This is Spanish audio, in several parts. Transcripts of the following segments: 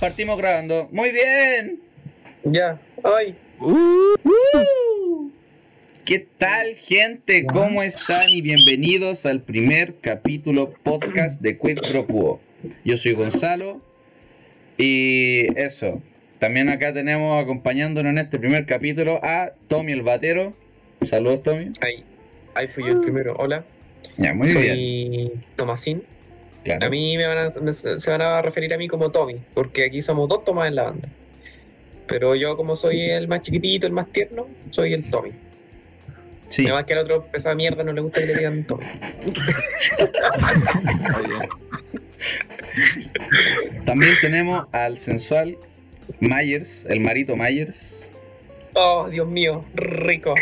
Partimos grabando. Muy bien. Ya, ay. Uh. ¿Qué tal, gente? ¿Cómo están? Y bienvenidos al primer capítulo podcast de Quid Pro Quo. Yo soy Gonzalo. Y eso. También acá tenemos acompañándonos en este primer capítulo a Tommy el Batero. Saludos, Tommy. Ahí, ahí fui yo el primero. Hola, Ya, muy soy bien. Tomasín. Claro. A mí me van a, me- se van a referir a mí como Tommy, porque aquí somos dos Tomás en la banda. Pero yo, como soy el más chiquitito, el más tierno, soy el Tommy. Sí. Además que al otro pesada mierda no le gusta que le digan Tommy. También tenemos al sensual Myers, el marito Myers. Oh, Dios mío, rico.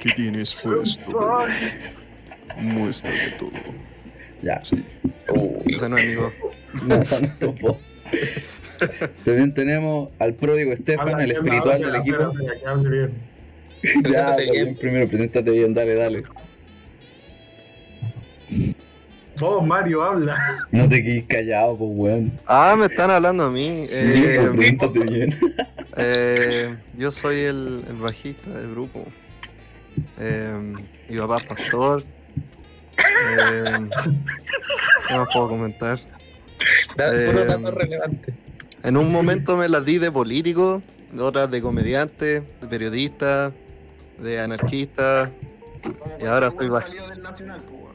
¿Qué tienes puesto? Muéstrame todo. Ya. Uy, Ese no es amigo. No, no. También tenemos al pródigo Estefan, el espiritual del equipo. Ya, Preséntate está bien, bien. primero, preséntate bien, dale, dale. Vos, Mario, habla. No te quedes callado, pues, weón. Ah, me están hablando a mí. Sí, Eh, pues, preséntate bien. eh, yo soy el, el bajista del grupo. Eh, mi papá es pastor. Eh, ¿Qué más puedo comentar? Eh, relevante. En un momento me las di de político, de otras de comediante, de periodista, de anarquista. Y ahora estoy baj-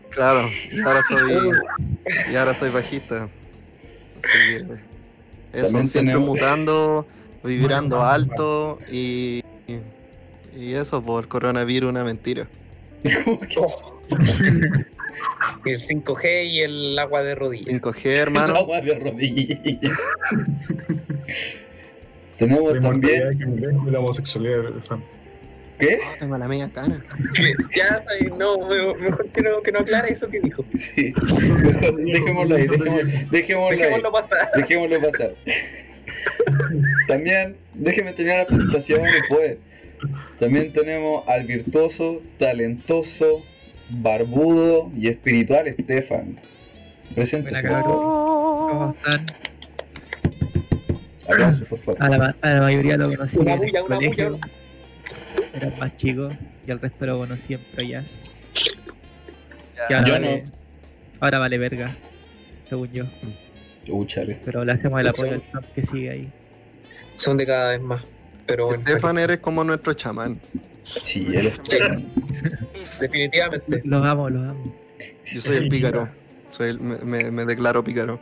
Claro, y ahora soy, y ahora soy bajista. Así que eso, También siempre tenemos- mutando, vibrando alto y, y eso por coronavirus una mentira. Oh. El 5G y el agua de rodillas. 5G, hermano. Agua de rodillas. Tenemos también. La homosexualidad. ¿Qué? Tengo la media cara. Ya, no, me- mejor que no, que no aclare eso que dijo. Sí. Mejor dejémoslo ahí, dejémoslo, dejémoslo ahí. Dejémoslo pasar. Dejémoslo pasar. También, déjeme terminar la presentación después. También tenemos al virtuoso, talentoso, barbudo y espiritual Estefan. Presente. Cabrón. ¿Cómo están? Aplausos, por favor. A la, ma- a la mayoría lo conocí Una en el bulla, una colegio. bulla. Era más chico y al resto lo conocí en Proyas. Ya. ahora Yo vale, Ahora vale verga, según yo. Úchale. Pero le hacemos el apoyo al Trump que sigue ahí. Son de cada vez más. Pero bueno, Estefan eres como nuestro chamán. Sí, él es. Sí. definitivamente. Los amo, los amo. Yo soy el pícaro. Soy el- me, me- declaro pícaro.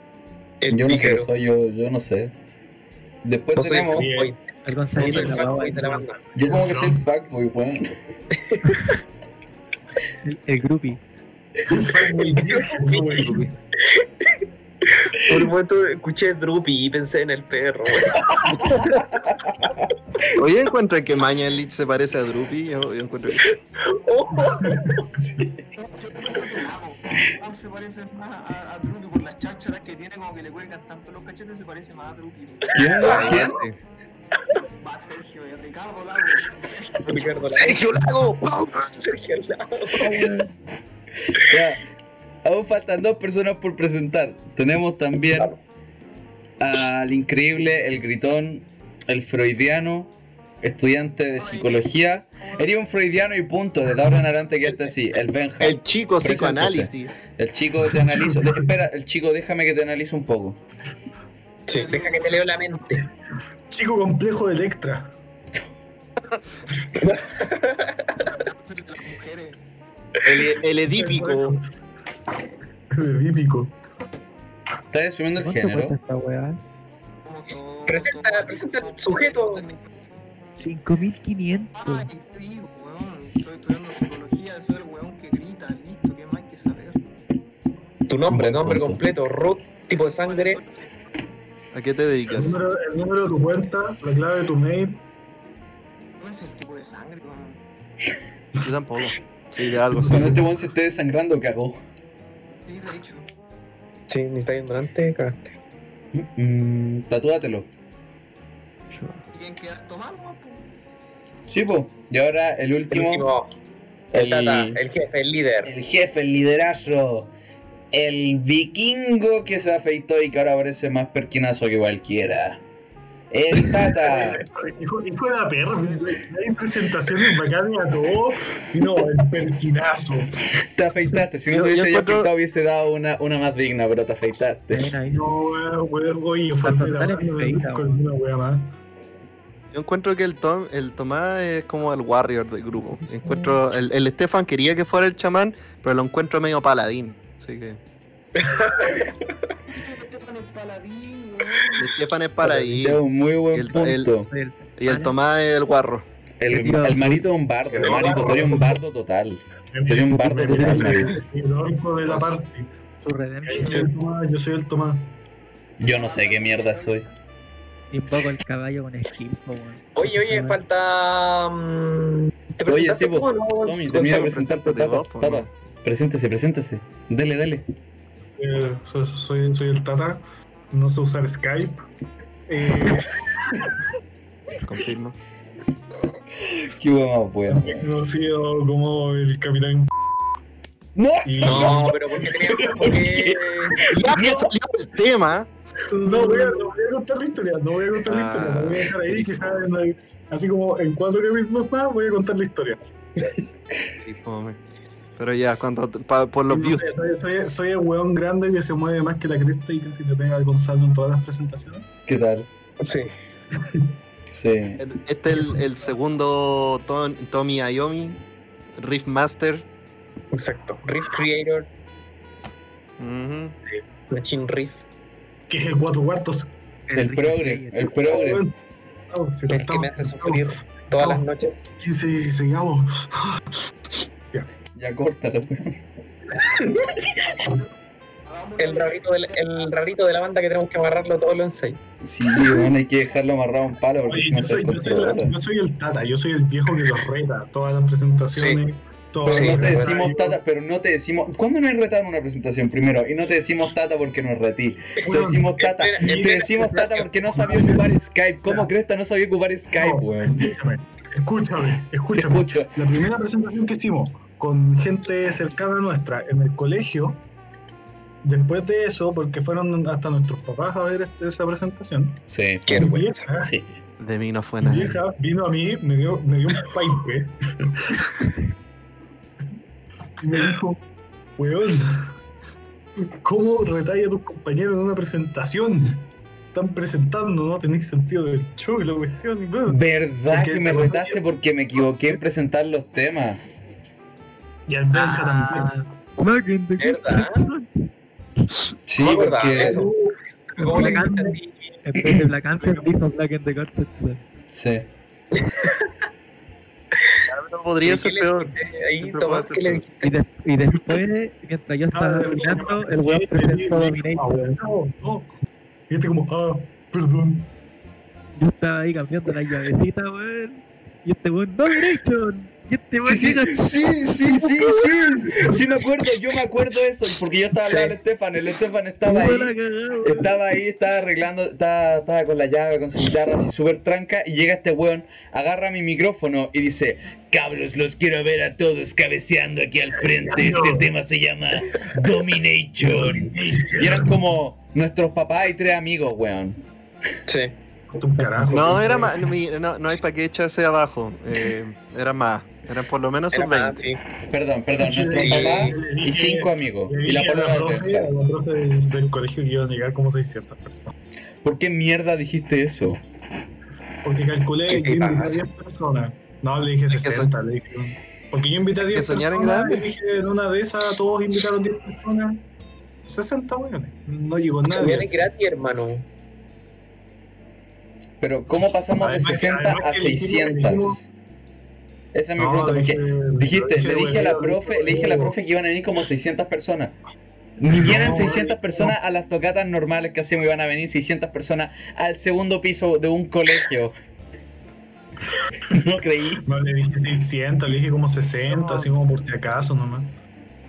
El Yo no sé soy, yo, yo no sé. Después el tenemos. El soy de el la fuckboy Baba, de la banda. Yo como que soy el fuckboy, weón. el, el groupie. Por un momento escuché Droopy y pensé en el perro. Oye, encuentro que Mañalich se parece a Drupi. Yo, yo encuentro que. Oh, O se parece más a, a Drupi por las chácharas que tiene, como que le cuelgan tanto los cachetes, se parece más a Drupi. ¿Quién? ¿Quién? sí. Va Sergio y Ricardo Lago. Ricardo Lago. ¡Sergio Lago! Sergio Lago. Ya, aún faltan dos personas por presentar. Tenemos también al increíble, el gritón, el freudiano, estudiante de psicología. Eres un freudiano y punto, de ahora en adelante quédate así, el Benja. El chico psicoanálisis. El chico te analizo. de- espera, el chico, déjame que te analice un poco. Sí, deja que te leo la mente. Chico complejo de Electra. El edípico. Bípico. ¿Estás asumiendo el ¿Cuánto género? esta weá? Presenta, presenta el sujeto. 5500. Ay, te digo, weón. Estoy estudiando psicología, soy el weón que grita, listo, ¿qué más hay que saber? Tu nombre, nombre completo, Ruth, tipo de sangre. ¿A qué te El dedicas? número, el número de tu cuenta, la clave de tu mail. No es el tipo de sangre, weón. Yo tampoco. Sí, de algo. Cuando este weón se esté desangrando, cagó. Sí, de hecho. Sí, ni está viendo delante, cagaste. Mm, tatúatelo. ¿Y quién queda tomando, po? Sí, po. Y ahora el El último, último, el el, tata, el jefe, el líder. el jefe, el liderazo, el vikingo que se afeitó y que ahora parece más perquinazo que cualquiera. El Tata. Hijo, de la perra, hay presentaciones bacanas a todos. Y no, el perquinazo. Te afeitaste. Si no Yo- te yo hubiese yo encuentro- afeitado, hubiese dado una, una más digna, pero te afeitaste. No, weón, weón, oye, una wea más. Yo encuentro que el, Tom, el Tomás es como el warrior del grupo. Encuentro, el, el Stefan quería que fuera el chamán, pero lo encuentro medio paladín. Así que. El Stefan es paladín. Es un muy buen El- punto. el- Soy el- Y el Tomás es el guarro. El, el marito es un bardo. El marito, eres un bardo total. Eres un bardo total, marito. El orco de la parte. Yo soy el Tomás, yo soy el Tomás. Yo no sé qué mierda soy. Invoco el caballo con skill, po, weón. Oye, oye, falta. mm, ¿Te Oye, sí, no, Tommy, de Gonzalo, presentarte, Tata. vos, Tata, preséntese, preséntese. Dele, dele. Eh, soy, soy, soy el Tata. No sé usar Skype. Eh, Confirmo. Qué bueno. conocido como el Capitán. ¡No! Y No, pero ¿por qué tenías porque Ya que salió el tema. No voy, a, no voy a contar la historia, no voy a contar la historia, la voy a dejar ahí, quizás así como en cuatro capítulos más voy a contar la historia. Pero ya, cuando, pa- por los No views. Soy, soy, soy el weón grande que se mueve más que la cresta y casi le pega al Gonzalo en todas las presentaciones. ¿Qué tal? Sí. Sí. Este es el, el segundo Tom- Tommy Iommi, Riff Master. Exacto. Riff Creator, Ujú. Machine Riff. Que es el cuatro cuartos. El progre, el progre. Oh, El que me hace sufrir todas las noches. 15, 16 avos. Ya córtalo, weón. El rarito, del, el rarito de la banda que tenemos que amarrarlo todos los ensayos. Sí, weón, hay que dejarlo amarrado a un palo porque Oye, si no yo, se soy, yo, soy yo el Tata, yo soy el viejo que los reta todas las presentaciones. Sí, no te decimos tata, pero no te decimos. ¿Cuándo nos retado en una presentación primero? Y no te decimos tata porque nos retí. Te decimos tata. espera, Te decimos tata porque no sabía ocupar Skype. ¿Cómo crees que no sabía ocupar Skype, No, weón? Escúchame, escúchame, Te escúchame. escucho. La primera presentación que hicimos con gente cercana a nuestra en el colegio, después de eso, porque fueron hasta nuestros papás a ver este- esa presentación, Sí. Qué mi vergüenza. vieja, Sí. De mí no fue mi nada. vieja vino a mí, me dio, me dio un pipe y me dijo, weón, ¿cómo retalla a tus compañeros en una presentación? Están presentando, no tenéis sentido del show y la cuestión. ¿Verdad Porque que me te- retaste porque me equivoqué en presentar los temas? Y al Benja Ah, también. ¿Verdad? Sí, No, verdad, porque. eso. ¿Cómo le Black canta Panther. Después de Black Anthem dijo Black and the Carpet. Sí. No podría ¿Qué ser le peor. Ahí, Tomás, ¿qué le dijiste? Y, des- y después, mientras yo estaba Ah, mirando, el weón presentó Dominator. No, no. Y este como, ah, perdón. Yo estaba ahí cambiando la llavecita, weón. Y este weón, Domination. Este Sí, sí, sí, sí, sí, sí. Sí me acuerdo, yo me acuerdo eso, porque yo estaba lado del Estefan, el Estefan estaba ahí. Estaba ahí, estaba arreglando, estaba, estaba con la llave, con su guitarra así súper tranca y llega este weón, agarra mi micrófono y dice, cabros, los quiero ver a todos cabeceando aquí al frente, este tema se llama Domination. Y eran como nuestros papás y tres amigos, weón. Sí. Carajo. No, era más. No, no hay para qué echarse abajo. Eh, era más. Eran por lo menos sus más, 20. sí. Perdón, perdón, nuestros Sí. papás Le y cinco amigos. le Y la polola del profe, la profe del, del colegio que iban a llegar como 600 personas. ¿Por qué mierda dijiste eso? Porque calculé ¿Qué que invité a pasa? 10 personas. No, le dije Es que 60. Le dije, porque yo invité a 10 soñar en personas grande. y dije en una de esas todos invitaron 10 personas. 60 weones. No llegó viene nadie. gratis, hermano. Pero ¿cómo pasamos de Además que- 60 además a que le dijimos- le 600? Esa es mi No, pregunta, porque dije- dijiste, le le dije a la profe, le dije a la profe que iban a venir como 600 personas. Ni vienen No, 600 no. personas a las tocatas normales que hacemos, iban a venir 600 personas al segundo piso de un colegio. No creí. No, le dije 600, le dije como 60, así como por si acaso nomás.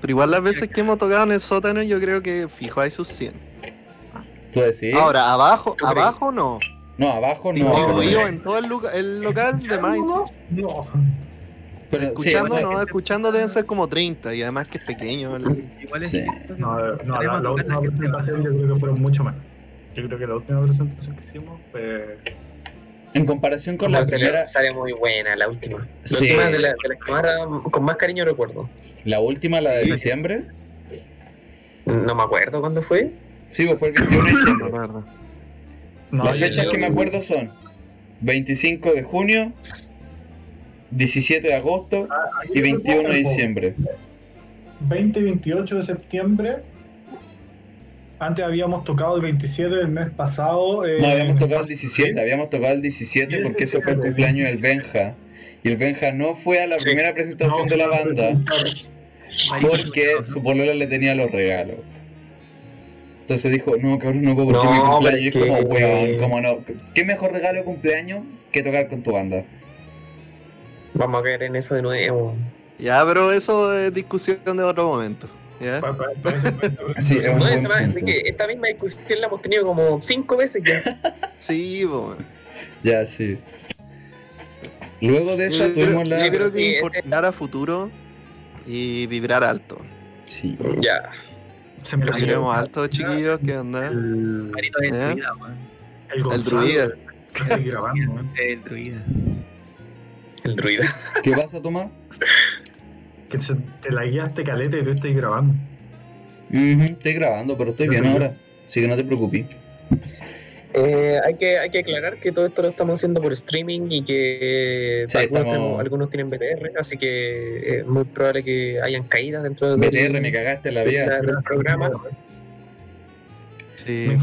Pero igual las veces que hemos tocado en el sótano, yo creo que fijo hay sus 100. ¿Tú decís? Ahora, abajo, abajo no. No, abajo no. Distribuido pero- en todo el, lugar- el local de más. No. Pero, sí, escuchando, bueno, no, escuchando deben ser como 30 y además que es pequeño. ¿vale? Igual es Sí. No, no, la, la última presentación yo creo que fueron mucho menos. Yo creo que la última presentación que hicimos fue. en comparación con la salió- primera, Sale muy buena la última. La Sí. última de, la, de las que más con más cariño recuerdo. la última, la de diciembre, No me acuerdo cuándo fue. sí, pues fue el 21 de No diciembre. me acuerdo. No, Las yo- fechas yo- que me acuerdo son 25 de junio, 17 de agosto y 21 de diciembre. 20 y 28 de septiembre. Antes habíamos tocado el 27 del mes pasado. eh, No, habíamos tocado el Pasto 17, Civil. habíamos tocado el 17 Y ese porque ese fue el cumpleaños del Benja. Y el Benja no fue a la Sí. primera presentación No, de la banda porque su polola le tenía los regalos. Entonces dijo, no, cabrón, no puedo porque No, mi cumpleaños. Y es como, weón, cómo no. ¿Qué mejor regalo de cumpleaños que tocar con tu banda? Vamos a caer en eso de nuevo. Ya, pero eso es discusión de otro momento. esta misma discusión la hemos tenido como cinco veces ya. Sí, po. Ya, sí. Luego de esa creo, tuvimos la... yo creo que Sí, es importar a futuro y vibrar alto. Sí. ya. La Vibremos alto, chiquillos, ¿qué onda? El, ¿Eh? el, El Gonzalo, druida. El druida. El druida. ¿Qué pasa, Tomás? Que se, te la guiaste caleta y tú estás grabando. Estoy grabando, pero estoy bien ahora. Así que no te preocupes. Eh, hay, que, hay que aclarar que todo esto lo estamos haciendo por streaming y que Sí, algunos, estamos- tenemos- algunos tienen BTR, así que es muy probable que hayan caídas dentro del, BTR, me cagaste la vida. del programa.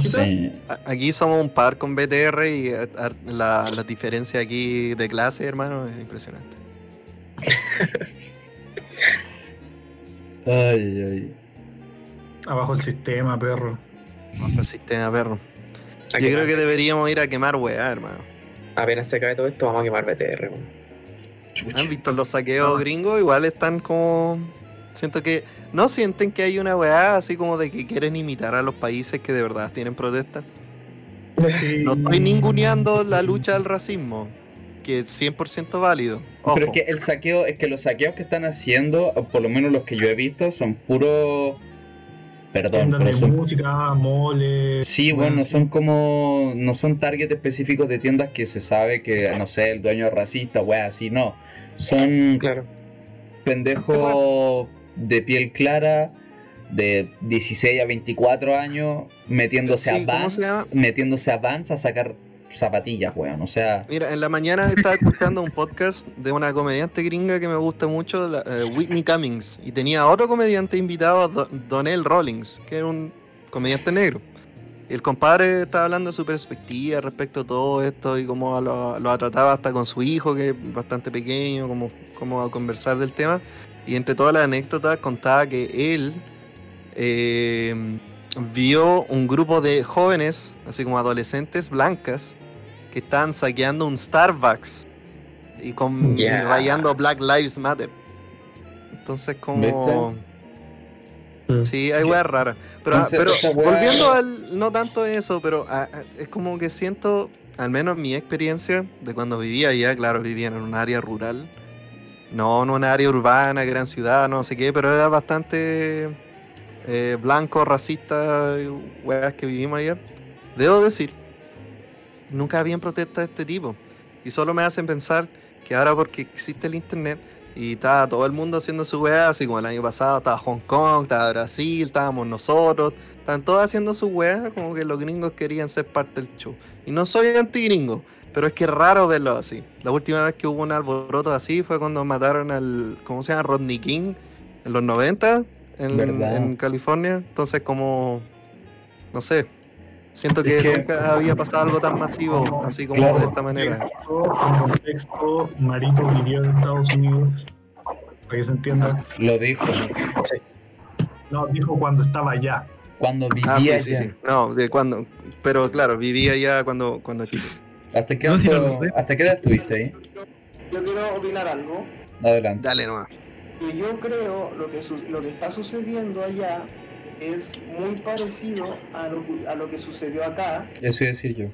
Sí. Aquí somos un par con BTR y eh, la, la diferencia aquí de clase, hermano, es impresionante. Ay, ay. Abajo el sistema, perro. El sistema perro. Yo creo que deberíamos ir a quemar weá, hermano. Apenas se cae todo esto, vamos a quemar BTR. weón. ¿Han visto los saqueos gringos? Igual están como. Siento que. ¿No sienten que hay una weá así como de que quieren imitar a los países que de verdad tienen protesta? Sí. No estoy ninguneando la lucha al racismo, que es 100% válido. Ojo. Pero es que el saqueo, es que los saqueos que están haciendo, o por lo menos los que yo he visto, son puro. Perdón, Tiendas pero de son. música, moles. Sí, bueno, son como. No son target específicos de tiendas que se sabe que, no sé, el dueño es racista, wea, así, no. Son Claro. pendejos de piel clara, de 16 a 24 años, metiéndose Sí, a ¿cómo Vans, metiéndose a Vans a sacar zapatillas, weón. O sea, Mira, en la mañana estaba escuchando un podcast de una comediante gringa que me gusta mucho, la- eh, Whitney Cummings, y tenía otro comediante invitado, Do- Donnell Rawlings, que era un comediante negro. El compadre estaba hablando de su perspectiva respecto a todo esto y cómo lo, lo ha tratado hasta con su hijo, que es bastante pequeño, cómo, cómo a conversar del tema. Y entre todas las anécdotas contaba que él eh, vio un grupo de jóvenes, así como adolescentes blancas, que estaban saqueando un Starbucks y, con, y Ya. rayando Black Lives Matter. Entonces como... Mm. Sí, hay weas raras. Pero, Entonces, pero esa wea- volviendo al... No tanto eso, pero ah, ah, es como que siento, al menos mi experiencia de cuando vivía allá, claro, vivía en un área rural. No en un área urbana, gran ciudad, no sé qué, pero era bastante eh, blanco, racista, weas que vivimos allá. Debo decir, nunca habían protestas de este tipo. Y solo me hacen pensar que ahora porque existe el internet y estaba todo el mundo haciendo su weá, así como el año pasado estaba Hong Kong, estaba Brasil, estábamos nosotros, estaban todos haciendo su weá, como que los gringos querían ser parte del show. Y no soy anti-gringo, pero es que es raro verlo así. La última vez que hubo un alboroto así fue cuando mataron al, ¿cómo se llama? Rodney King, en los 90, en, California. Entonces como, no sé, siento que, Es que- nunca había pasado algo tan masivo, así como Claro. de esta manera. En contexto, Marito vivió en Estados Unidos. Para que se entienda. lo dijo. No, dijo cuando estaba allá. Cuando Ah, vivía sí, sí, allá. sí. No, de cuando, pero claro, vivía ya cuando, cuando chico. ¿Hasta qué, No. ¿Hasta qué edad estuviste ahí? Yo quiero opinar algo. Adelante. Dale nomás. Que yo creo lo que, su- lo que está sucediendo allá es muy parecido a lo, que- a lo que sucedió acá. Eso iba a decir yo.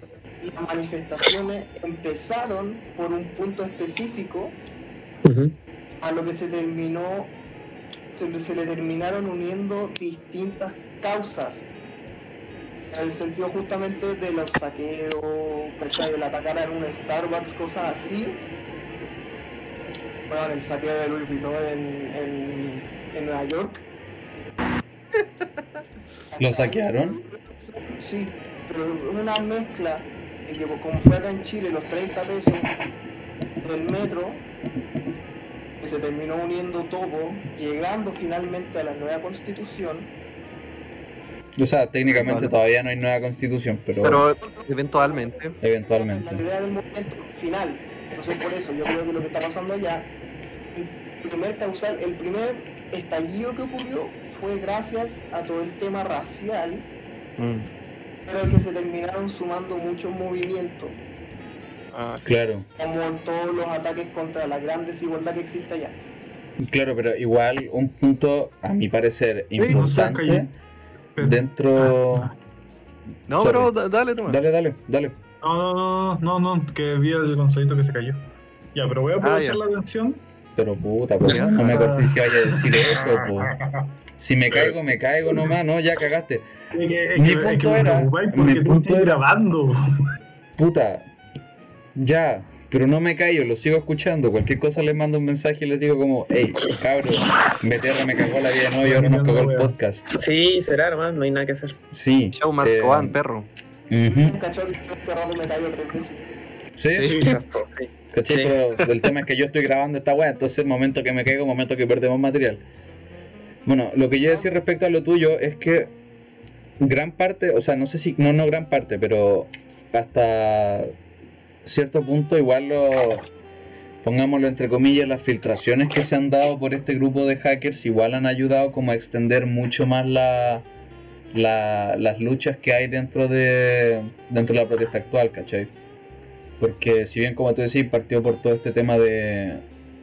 Las manifestaciones empezaron por un punto específico a lo que se terminó, se, se le terminaron uniendo distintas causas. En el sentido justamente de los saqueos, ¿cachai? el atacar a un Starbucks, cosas así. Bueno, el saqueo de Louis Vuitton en, en, en Nueva York. ¿Lo saquearon? Sí, pero una mezcla de que como fue acá en Chile los 30 pesos del metro, que se terminó uniendo todo, llegando finalmente a la nueva constitución, O sea, técnicamente todavía no hay nueva constitución, pero, Pero eventualmente. eventualmente. la idea del movimiento final. Entonces por eso yo creo que lo que está pasando allá, el primer causal, el primer estallido que ocurrió fue gracias a todo el tema racial, Mm. pero el que se terminaron sumando muchos movimientos, Ah, Claro, como todos los ataques contra la gran desigualdad que existe allá. claro, pero igual un punto, a mi parecer, importante. Pero- dentro... Ah, No, Sorry. pero da- dale tú. Dale, dale, dale. No, no, no, no, no, que vi el consolito que se cayó. Ya, pero voy a aprovechar Ah, ya. la atención. Pero puta, pues, Ya. no me corté si vaya a decir eso, pues. Si me caigo, me caigo nomás, ¿no? Ya cagaste. Es que, es Mi es punto que me era- preocupáis mi punto era- grabando. Puta, ya, pero no me callo, lo sigo escuchando. Cualquier cosa les mando un mensaje y les digo como, hey, cabrón, BTR me cagó la vida de nuevo y ahora nos cagó el podcast. Sí, será, hermano, no hay nada que hacer. Sí. Show más eh, perro. tres veces. Sí, Sí. Sí. ¿cachai? Sí. Pero el tema es que yo estoy grabando esta weá, entonces el momento que me caigo, momento que perdemos material. Bueno, lo que yo decía respecto a lo tuyo es que gran parte, o sea, no sé si, no, no gran parte, pero hasta cierto punto igual lo, pongámoslo entre comillas, las filtraciones que se han dado por este grupo de hackers igual han ayudado como a extender mucho más la, la- las luchas que hay dentro de, dentro de la protesta actual, ¿cachai? Porque si bien como tú decís, partió por todo este tema de,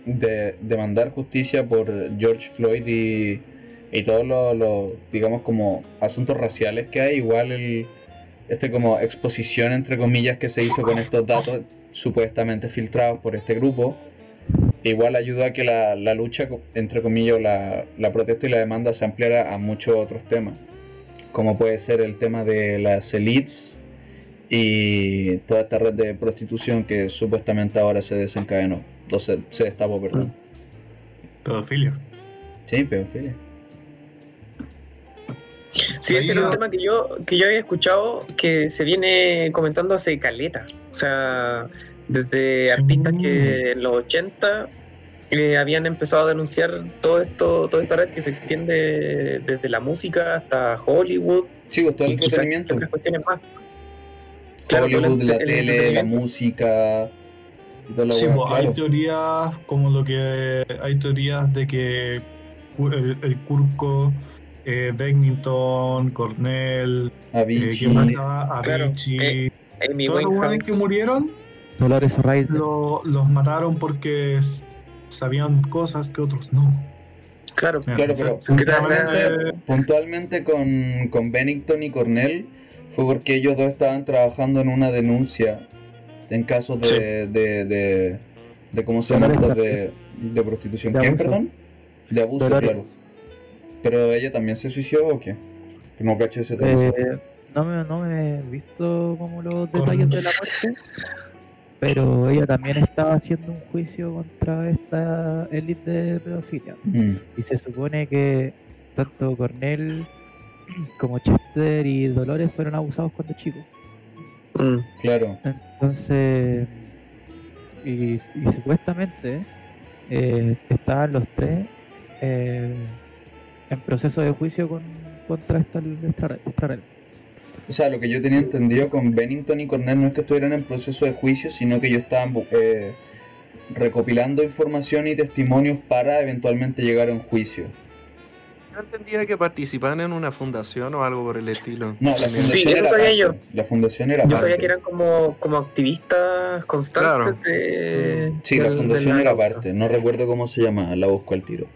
de demandar justicia por George Floyd y, y todos los, los, digamos, como asuntos raciales que hay, igual el, este como exposición, entre comillas, que se hizo con estos datos supuestamente filtrados por este grupo, igual ayudó a que la, la lucha, entre comillas, la, la protesta y la demanda se ampliara a muchos otros temas, como puede ser el tema de las elites y toda esta red de prostitución que supuestamente ahora se desencadenó, se, se destapó, perdón. Pedofilia. Sí, pedofilia. Sí, ese era un tema que yo, que yo había escuchado que se viene comentando hace caleta. O sea, desde Sí. artistas que en los 80 eh, habían empezado a denunciar todo esto, toda esta red que se extiende desde la música hasta Hollywood Sí, pues todo el entretenimiento. otras cuestiones más. Claro, Hollywood, la el tele, la música. y la Sí, pues, hay claro. teorías como lo que hay teorías de que el, el Curco, eh, Bennington, Cornell, eh, Avicii. que mataba a Claro, Avicii, eh, todos los que murieron lo- los mataron porque sabían cosas que otros no. Claro, Claro, pero sinceramente, puntualmente, puntualmente con, con Bennington y Cornell fue porque ellos dos estaban trabajando en una denuncia en casos de, de, de, de ¿cómo se llama? De, de prostitución. De ¿Quién, abuso. perdón? De abuso, Dolores. claro. Pero ella también se suicidó o qué? No cacho ese tema. Eh, no, me, no me he visto como los detalles de la muerte, pero ella también estaba haciendo un juicio contra esta élite de pedofilia. Mm, Y se supone que tanto Cornell como Chester y Dolores fueron abusados cuando chicos. Mm. claro. Entonces, y, y supuestamente eh, estaban los tres eh, en proceso de juicio con, contra esta, esta, red- esta red. O sea, lo que yo tenía entendido con Bennington y Cornell no es que estuvieran en proceso de juicio, sino que ellos estaban eh, recopilando información y testimonios para eventualmente llegar a un juicio. Yo entendía que participaban en una fundación o algo por el estilo. No, la Sí, fundación eso era sabía aparte. yo. La fundación era Yo sabía que eran como, como activistas constantes Claro. de. Sí, la de fundación la era aparte. No recuerdo cómo se llamaba, la busco al tiro.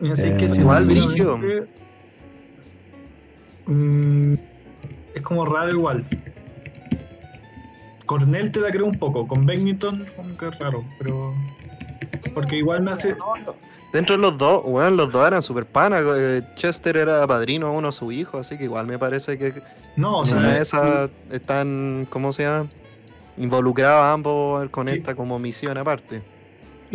Así Eh, que igual, sinceramente, mm, es como raro igual. Cornell te la creo un poco, con Bennington como que es raro, pero Porque igual me hace. Dentro de los dos, weón, los dos eran super panas. eh, Chester era padrino uno de sus hijos, así que igual me parece que No, o en una de sea, esas están, ¿cómo se llama? Involucrados ambos con esta como misión aparte.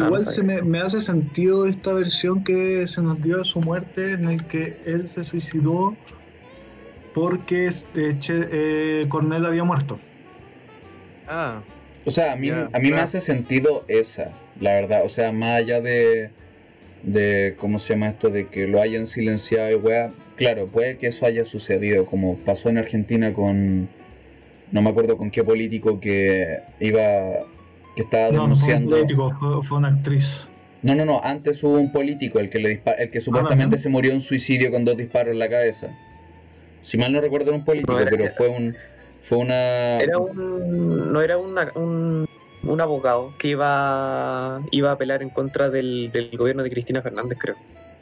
Igual se me, me hace sentido esta versión que se nos dio de su muerte, en el que él se suicidó porque este, Che- eh, Cornell había muerto. Ah, O sea, a mí, a mí me hace sentido esa, la verdad. O sea, más allá de, de, ¿cómo se llama esto? De que lo hayan silenciado y weá. Claro, puede que eso haya sucedido, como pasó en Argentina con, no me acuerdo con qué político que iba, que estaba No, no fue un denunciando. político, fue, fue una actriz. No, no, no, antes hubo un político, el que, le el que supuestamente ¿no? se murió en suicidio con dos disparos en la cabeza. Si mal no recuerdo era un político, No, era- pero fue un, fue una... Era un. No era una- un, un abogado que iba, iba a apelar en contra del, del gobierno de Cristina Fernández, creo.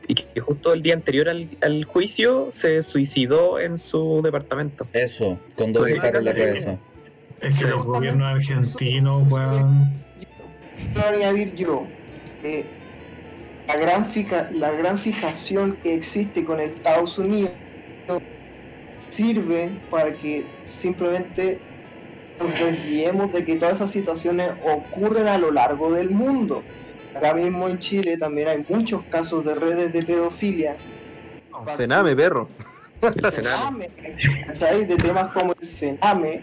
Y que justo el día anterior al, al juicio se suicidó en su departamento. Eso, con dos disparos en la cabeza. Es que Sí. los gobiernos argentinos, weón. Quiero añadir yo que la gran, fica- la gran fijación que existe con Estados Unidos sirve para que simplemente nos desviemos de que todas esas situaciones ocurren a lo largo del mundo. Ahora mismo en Chile también hay muchos casos de redes de pedofilia. cename, perro. El. Sename. De temas como el Sename.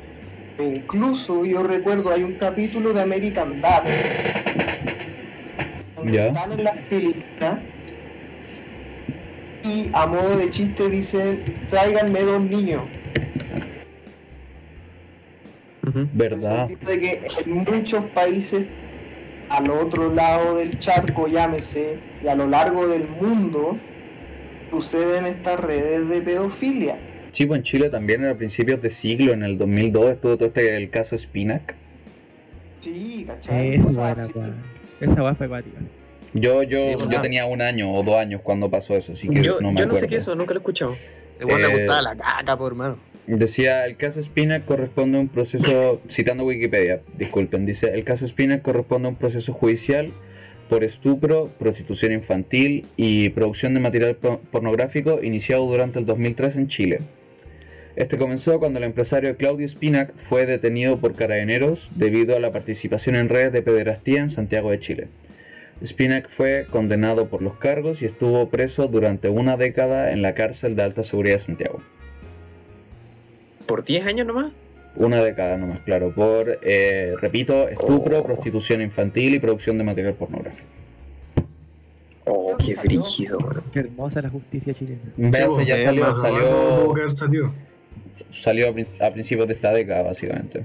Incluso yo recuerdo hay un capítulo de American Dad. donde Ya. Están en las Filipinas. Y a modo de chiste dicen, tráiganme dos niños. En el ¿Verdad? sentido de que en muchos países al otro lado del charco, llámese, y a lo largo del mundo, suceden estas redes de pedofilia. Sí, pues en Chile también era a principios de siglo, en el 2002 estuvo todo este el caso Spinac. Sí, ¿cachai? Es Cosas buena. Esa weá fue cuática. Yo, yo, Sí, yo tenía un año o dos años cuando pasó eso, así que Yo, no me yo no sé qué es eso, nunca lo he escuchado. Igual le Eh, gustaba la caca, por hermano. Decía, el caso Spinac corresponde a un proceso, citando Wikipedia, disculpen, dice, el caso Spinac corresponde a un proceso judicial por estupro, prostitución infantil y producción de material po- pornográfico iniciado durante el 2003 en Chile. Este comenzó cuando el empresario Claudio Spinac fue detenido por carabineros debido a la participación en redes de pederastía en Santiago de Chile. Spinac fue condenado por los cargos y estuvo preso durante una década en la cárcel de alta seguridad de Santiago. ¿Por 10 años nomás? Una década nomás, claro, por, eh, repito, estupro, Oh. prostitución infantil y producción de material pornográfico. Oh, qué brígido. Qué hermosa la justicia chilena. Pues, ya salió, salió, que haber salido. Salió a, prin- a principios de esta década, básicamente.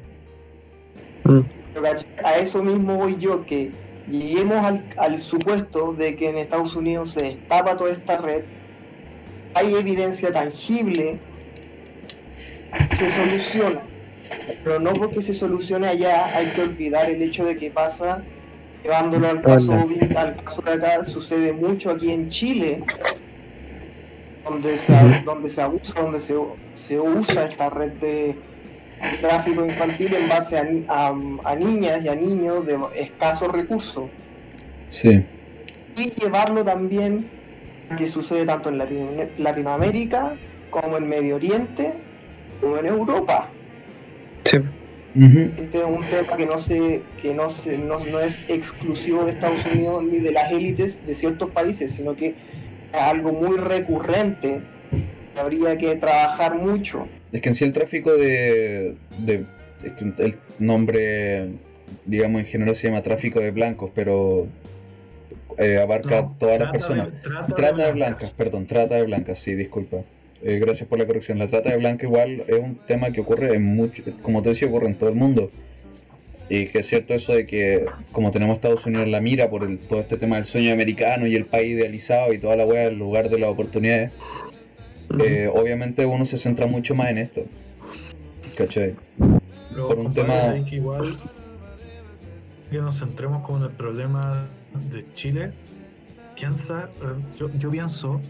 ¿cachai? A eso mismo voy yo, que lleguemos al, al supuesto de que en Estados Unidos se destapa toda esta red, hay evidencia tangible, se soluciona. Pero no porque se solucione allá hay que olvidar el hecho de que pasa, llevándolo al caso, al caso de acá, sucede mucho aquí en Chile, donde se, donde se abusa, donde se, se usa esta red de tráfico infantil en base a, ni- a- a niñas y a niños de escasos recursos. Sí. Y llevarlo también, que sucede tanto en Latino- Latinoamérica como en Medio Oriente como en Europa. Sí. Este es un tema que no se, que no se, no, no es exclusivo de Estados Unidos ni de las élites de ciertos países, sino que es algo muy recurrente. Habría que trabajar mucho. Es que en sí el tráfico de, de- es que el nombre, digamos en general se llama tráfico de blancos, pero eh, abarca No, todas las de- personas. trata, Trata de blancas, perdón, trata de blancas, sí, disculpa. Eh, gracias por la corrección. La trata de blancas igual es un tema que ocurre en mucho, como te decía, ocurre en todo el mundo. Y que es cierto eso de que como tenemos a Estados Unidos en la mira por el, todo este tema del sueño americano y el país idealizado y toda la weá, el lugar de las oportunidades, eh, obviamente uno se centra mucho más en esto. ¿Cachai? Pero, por un tema- ¿sabes que igual que nos centremos como en el problema de Chile, piensa, eh, yo, yo pienso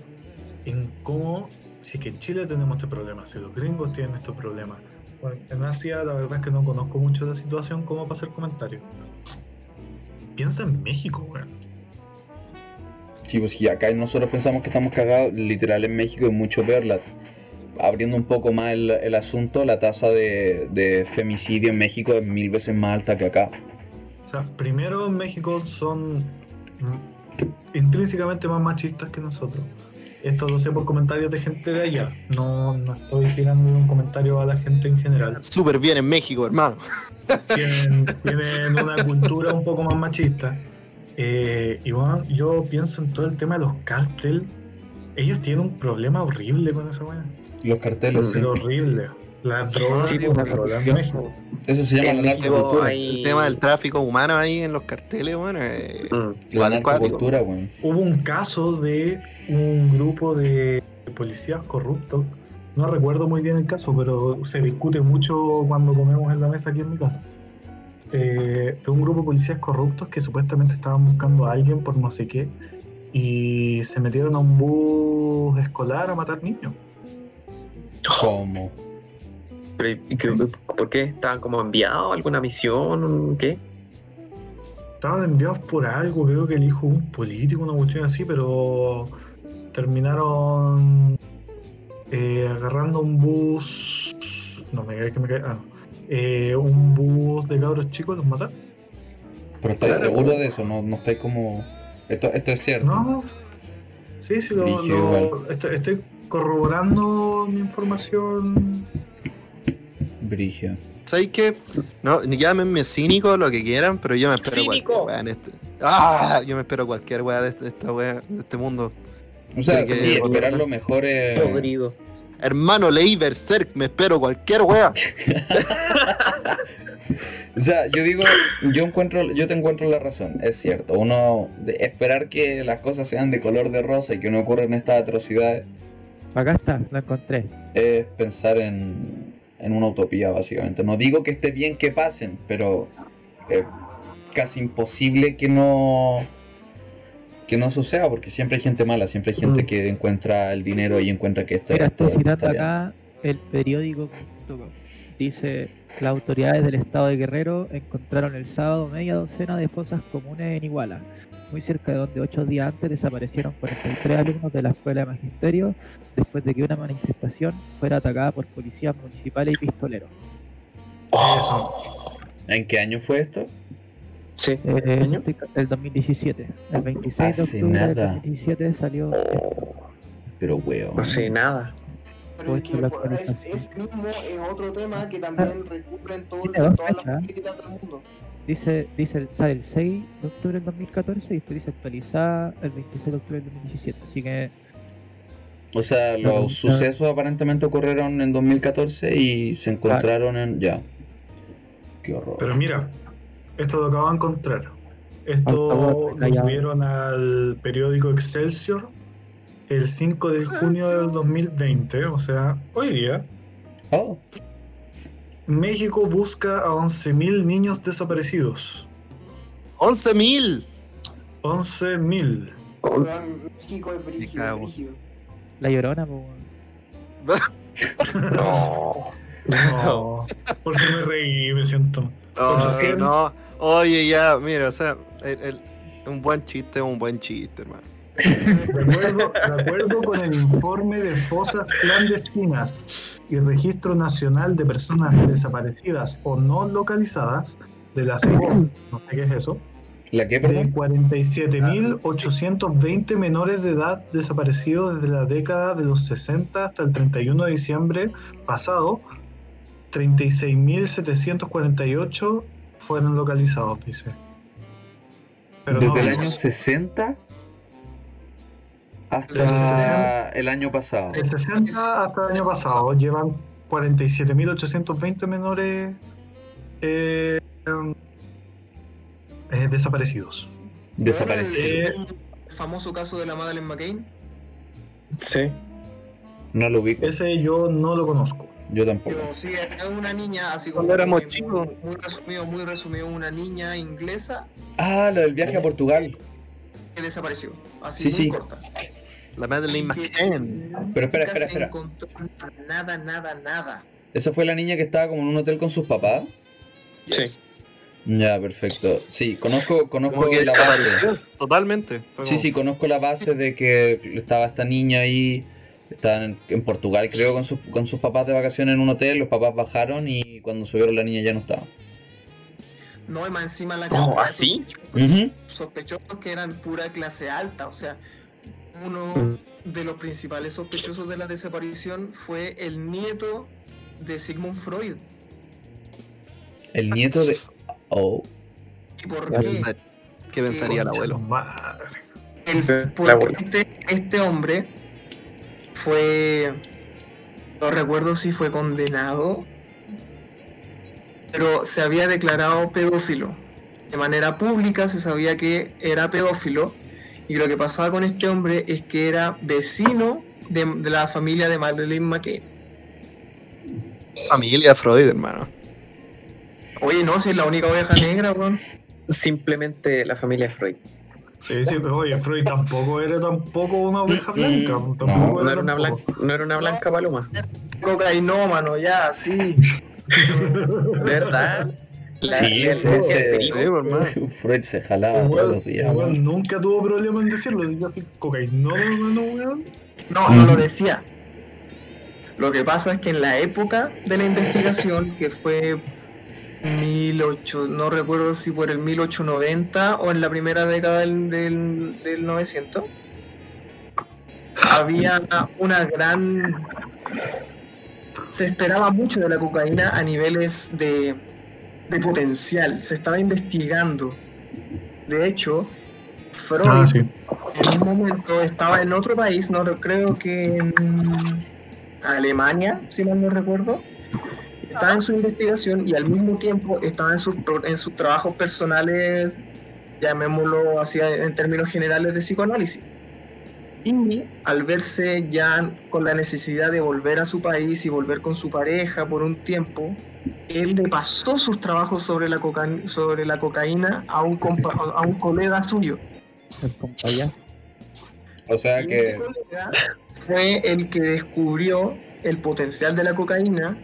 en cómo, si es que en Chile tenemos este problema, si los gringos tienen este problema. Bueno, en Asia la verdad es que no conozco mucho la situación como para hacer comentarios. Piensa en México, weón. Sí, pues si acá nosotros pensamos que estamos cagados, literal en México es mucho peor. La, abriendo un poco más el, el asunto, la tasa de, de femicidio en México es mil veces más alta que acá. O sea, primero en México son mm, intrínsecamente más machistas que nosotros. Esto lo sé por comentarios de gente de allá. No, no estoy tirando un comentario a la gente en general. Súper bien en México, hermano. Tienen, tienen una cultura un poco más machista. Eh, y bueno, yo pienso en todo el tema de los cárteles. Ellos tienen un problema horrible con esa weá. Los carteles, sí. Horrible. La droga Sí, es un pues, problema en México. Eso se llama En la México narcocultura. hay- El tema del tráfico humano ahí en los carteles, bueno, eh, Mm. La narcocultura, weón. Hubo un caso de un grupo de policías corruptos. No recuerdo muy bien el caso, pero se discute mucho cuando comemos en la mesa aquí en mi casa. Eh, de un grupo de policías corruptos que supuestamente estaban buscando a alguien por no sé qué y se metieron a un bus escolar a matar niños. ¿Cómo? Pero, ¿y qué- ¿Por qué? ¿Estaban como enviados a alguna misión? ¿Qué? Estaban enviados por algo, creo que el hijo de un político, una cuestión así, pero terminaron eh, agarrando un bus. No me cae que me cae. Ah, no. Eh, un bus de cabros chicos, los mataron. Pero estáis Claro. seguro de eso, no, no estáis como. Esto, esto es cierto. No, sí, sí, lo, estoy, estoy corroborando mi información. Brigio. ¿Sabes qué? No, llámenme cínico, lo que quieran, pero yo me espero ¡Cínico! cualquier weá en este. ¡Ah! Yo me espero cualquier weá de, este- de esta weá, de este mundo. O sea, Sí, que- sí, esperar lo mejor es. Podrido. Hermano, leí Berserk, me espero cualquier weá. O sea, yo digo, yo encuentro, yo te encuentro la razón, es cierto. Uno de esperar que las cosas sean de color de rosa y que no ocurran estas atrocidades Acá está, lo encontré. es pensar en, en una utopía, básicamente. No digo que esté bien que pasen, pero es casi imposible que no que no suceda, porque siempre hay gente mala, siempre hay gente Mm. que encuentra el dinero y encuentra que esto, Mira, esto estoy citando acá el periódico.com. Dice, las autoridades del estado de Guerrero encontraron el sábado media docena de fosas comunes en Iguala, muy cerca de donde ocho días antes desaparecieron 43 alumnos de la escuela de magisterio después de que una manifestación fuera atacada por policías municipales y pistoleros. ¿En qué año fue esto? Sí. Eh, ¿Año? estoy ca- el 2017. El 26 de Hace octubre nada. del 2017 salió esto. Pero weón. No sé nada. Pero es que es, ese mismo es otro tema que también recurre en, todo, Tiene en dos todas las fechas. políticas del mundo. Dice, dice el, sale el 6 de octubre del 2014 y después dice actualizada el 26 de octubre del 2017. Así que O sea, No, no. los sucesos aparentemente ocurrieron en 2014 y se encontraron en. Ya. Qué horror. Pero mira, esto lo acabo de encontrar. Esto lo callado. subieron al periódico Excelsior el 5 de junio del 2020, o sea, hoy día. Oh, México busca a 11.000 niños desaparecidos. ¡11.000! 11.000. Weón, México es brígido, brígido. la llorona, po. No. No, porque me reí, me siento. No, 800. no. Oye, ya, mira, o sea, el- el- un buen chiste es un buen chiste, hermano. De acuerdo, de acuerdo con el informe de fosas clandestinas y registro nacional de personas desaparecidas o no localizadas de la CEPOL, no sé qué es eso, ¿la qué, de perdón? 47.820 menores de edad desaparecidos desde la década de los 60 hasta el 31 de diciembre pasado, 36.748 fueron localizados, dice. Pero no Desde el año 60 hasta el año pasado. El 60 hasta el año pasado llevan 47.820 menores eh, eh, desaparecidos. Desaparecido. Eh, El famoso caso de la Madeleine McCain. Sí. No lo ubico. ese yo no lo conozco. Yo tampoco. Pero sí, es una niña, así como Cuando éramos muy, chicos. muy, muy resumido, muy resumido, una niña inglesa Ah, lo del viaje a Portugal. que desapareció. Así Sí, muy sí. corta. La Madeleine McCann. Pero espera, espera, se espera. encontró Nada, nada, nada. ¿Esa fue la niña que estaba como en un hotel con sus papás? Sí. Ya, perfecto. Sí, conozco, conozco Como que la base. totalmente. Sí, sí, conozco la base de que estaba esta niña ahí, estaban en, en Portugal, creo, con sus, con sus papás de vacaciones en un hotel, los papás bajaron y cuando subieron la niña ya no estaba. No, y más encima la Oh, ¿así? Ujú. sospechosos que eran pura clase alta. O sea, uno de los principales sospechosos de la desaparición fue el nieto de Sigmund Freud. El nieto de... Oh. ¿Y por ¿Qué, qué? pensar- qué pensaría el abuelo? madre. El- La porque abuela. este, este hombre fue, no recuerdo si fue condenado, pero se había declarado pedófilo. De manera pública se sabía que era pedófilo y lo que pasaba con este hombre es que era vecino de, de la familia de Madeleine McKay. Familia Freud, hermano. Oye, no, si es la única oveja negra, weón. Simplemente la familia Freud. Sí, sí, pero oye, Freud tampoco era tampoco una oveja Mm, blanca. no, Tampoco No era una blanca, no era una blanca paloma. Cocainómano, ya, sí. ¿De verdad? La, Sí, Freud se- el Sí. Freud se jalaba El todos los días. nunca tuvo problema en decirlo. Cocainómano, no, weón. No, no lo decía. Lo que pasa es que en la época de la investigación, que fue 18, no recuerdo si por el 1890 o en la primera década del, del, del 900, había una gran... Se esperaba mucho de la cocaína a niveles de, de potencial, se estaba investigando. De hecho, Freud Ah, sí. en un momento estaba en otro país, no re- creo que en Alemania, si mal no recuerdo. Estaba en su investigación y al mismo tiempo estaba en sus, pro- en sus trabajos personales, llamémoslo así en términos generales de psicoanálisis. Y al verse ya con la necesidad de volver a su país y volver con su pareja por un tiempo, él le pasó sus trabajos sobre la, coca- sobre la cocaína a un, compa- a un colega suyo. El compañero. O sea Y que... este colega fue el que descubrió el potencial de la cocaína,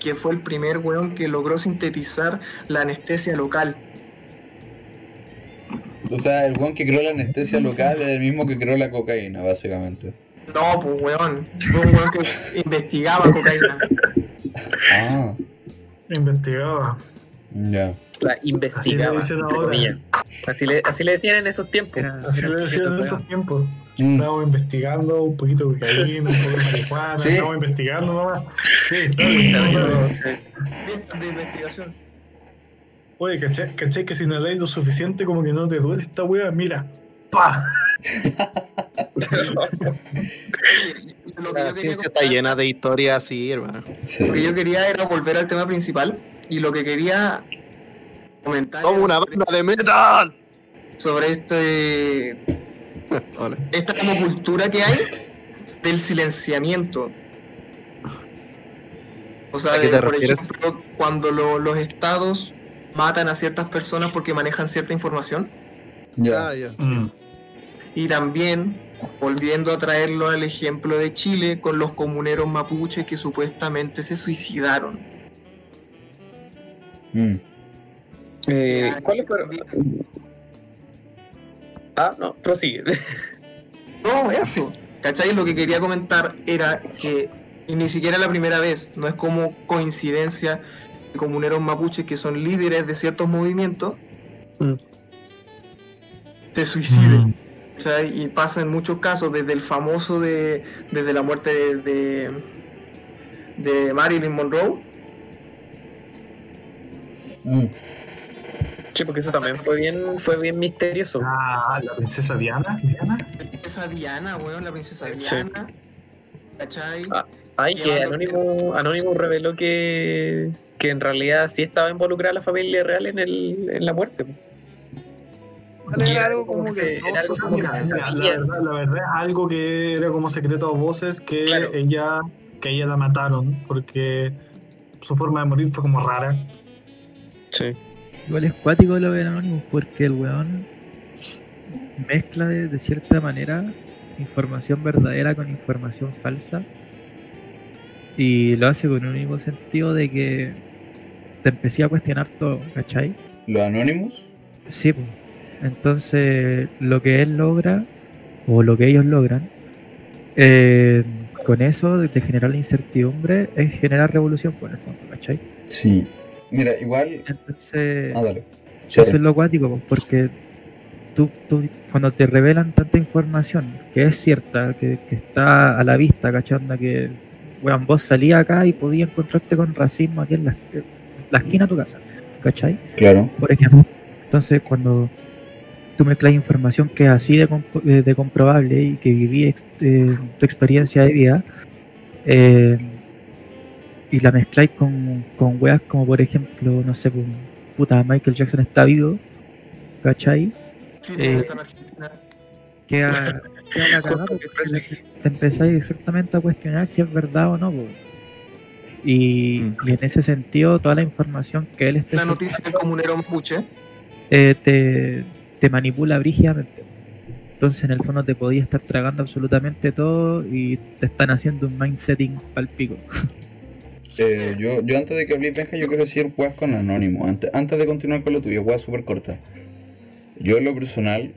que fue el primer weón que logró sintetizar la anestesia local. O sea, el weón que creó la anestesia local es el mismo que creó la cocaína, básicamente. No, pues weón, fue un weón que investigaba cocaína. Ah, Investigaba. ya. La investigaba. dicen ahora. Así le, así le decían en esos tiempos. Era- Así era le decían en esos tiempos. Mm. Estábamos investigando un poquito de cocaína, un poco de marihuana, Sí. estábamos investigando nomás. Sí, bien. Fiestas de investigación. Oye, ¿cachai, ¿cachai que si no lees lo suficiente como que no te duele esta wea? Mira, ¡pa! Oye, lo que La yo ciencia está llena de historias así, hermano. Sí. Lo que yo quería era volver al tema principal y lo que quería comentar ¡Toma era una sobre, banda de metal! sobre este. Esta como cultura que hay del silenciamiento. O sea, ¿A qué de, te por refieres? ejemplo, cuando lo- los estados matan a ciertas personas porque manejan cierta información. Ya. Ah, ya. Mm. Y también, volviendo a traerlo al ejemplo de Chile, con los comuneros mapuches que supuestamente se suicidaron. Mm. Eh, ¿Cuál fue? Ah, no, prosigue. No, eso. ¿Cachai? Lo que quería comentar era que y ni siquiera la primera vez, no es como coincidencia de comuneros mapuches que son líderes de ciertos movimientos, Mm. se suiciden. Mm. ¿cachai? Y pasa en muchos casos, desde el famoso de, desde la muerte de, de, de Marilyn Monroe, Mm. Sí, porque eso también fue bien, fue bien misterioso. Ah, la princesa Diana. Diana. esa Diana, weón, la princesa Sí. Diana, ¿cachai? Ah. Ay, que Anónimo, Anónimo reveló que, que en realidad sí estaba involucrada la familia real en, el, en la muerte. Vale, era algo como como que que- todos era algo se como que sabían. se Mira, la, verdad, la verdad es algo que era como secreto a voces que Claro. ella que ella la mataron porque su forma de morir fue como rara. Sí. Igual es cuático lo de Anonymous porque el weón mezcla de, de cierta manera información verdadera con información falsa y lo hace con un único sentido de que te empecé a cuestionar todo, ¿cachai? ¿Los Anonymous? Sí, po. entonces lo que él logra, o lo que ellos logran, eh, con eso de de generar la incertidumbre, es generar revolución, por el fondo, ¿cachai? Sí. Mira, igual. Entonces, Ah, dale. eso es lo cuático, po, porque tú, tú, cuando te revelan tanta información, que es cierta, que, que está a la vista, ¿cachai? Onda que, weón, vos salías acá y podías encontrarte con racismo aquí en la, la esquina de tu casa, ¿cachai? Claro. por ejemplo. Entonces, cuando tú mezclas información que es así de, comp- eh, de comprobable y que viví ex- eh, tu experiencia de vida, eh, y la mezcláis con, con weas como, por ejemplo, no sé, pues, puta, Michael Jackson está vivo, ¿cachai? Chile Eh, está en Argentina. Queda, queda la cagada porque te empezáis exactamente a cuestionar si es verdad o no. po. Y, Mm. y en ese sentido, toda la información que él esté La noticia del comunero mapuche. eh, te, te manipula brígidamente. Entonces, en el fondo, te podías estar tragando absolutamente todo y te están haciendo un mindsetting pal pico. Eh, yo, yo antes de que hablé Benja, yo quiero decir weas con Anónimo. Antes, antes de continuar con lo tuyo, weas súper corta. Yo en lo personal,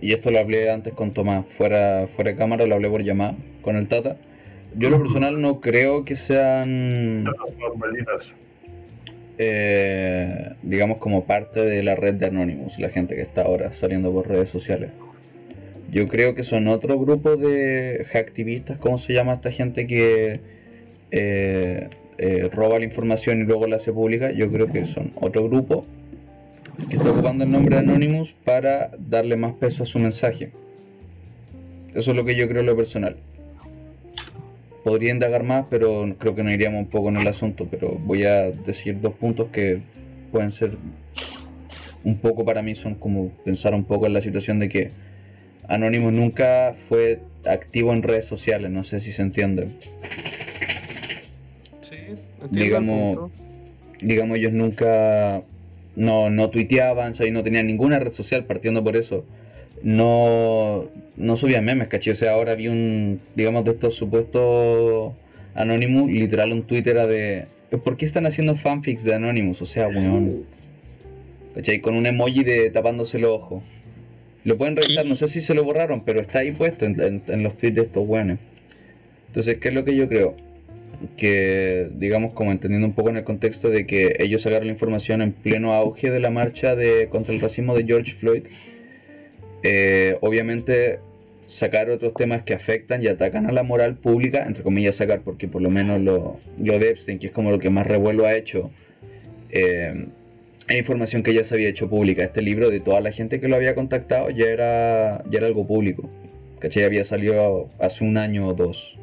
y esto lo hablé antes con Tomás, fuera, fuera de cámara, lo hablé por llamada con el Tata. Yo en lo personal no creo que sean, eh, digamos, como parte de la red de Anonymous, la gente que está ahora saliendo por redes sociales. Yo creo que son otro grupo de hacktivistas, ¿cómo se llama esta gente que eh, eh, roba la información y luego la hace pública? Yo creo que son otro grupo que está ocupando el nombre de Anonymous para darle más peso a su mensaje. Eso es lo que yo creo en lo personal. Podría indagar más, pero creo que nos iríamos un poco en el asunto. Pero voy a decir dos puntos que pueden ser un poco para mí, son como pensar un poco en la situación de que Anonymous nunca fue activo en redes sociales, no sé si se entiende. Entiendo Digamos, digamos ellos nunca no, no tuiteaban, ¿sabes? no tenían ninguna red social partiendo por eso. No, no subían memes, ¿cachai? O sea, ahora vi un, digamos, de estos supuestos Anonymous, literal un tweet era de, ¿por qué están haciendo fanfics de Anonymous? O sea, weón. ¿Cachai? Con un emoji de tapándose los ojos. Lo pueden revisar, no sé si se lo borraron, pero está ahí puesto en, en- en los tweets de estos weones. Entonces, ¿qué es lo que yo creo? Que, digamos, como entendiendo un poco en el contexto de que ellos sacaron la información en pleno auge de la marcha de, contra el racismo de George Floyd, eh, obviamente sacar otros temas que afectan y atacan a la moral pública, entre comillas sacar, porque por lo menos lo, lo de Epstein, que es como lo que más revuelo ha hecho, eh, información que ya se había hecho pública. Este libro de toda la gente que lo había contactado ya era, ya era algo público. ¿Cachai? Había salido hace un año o dos.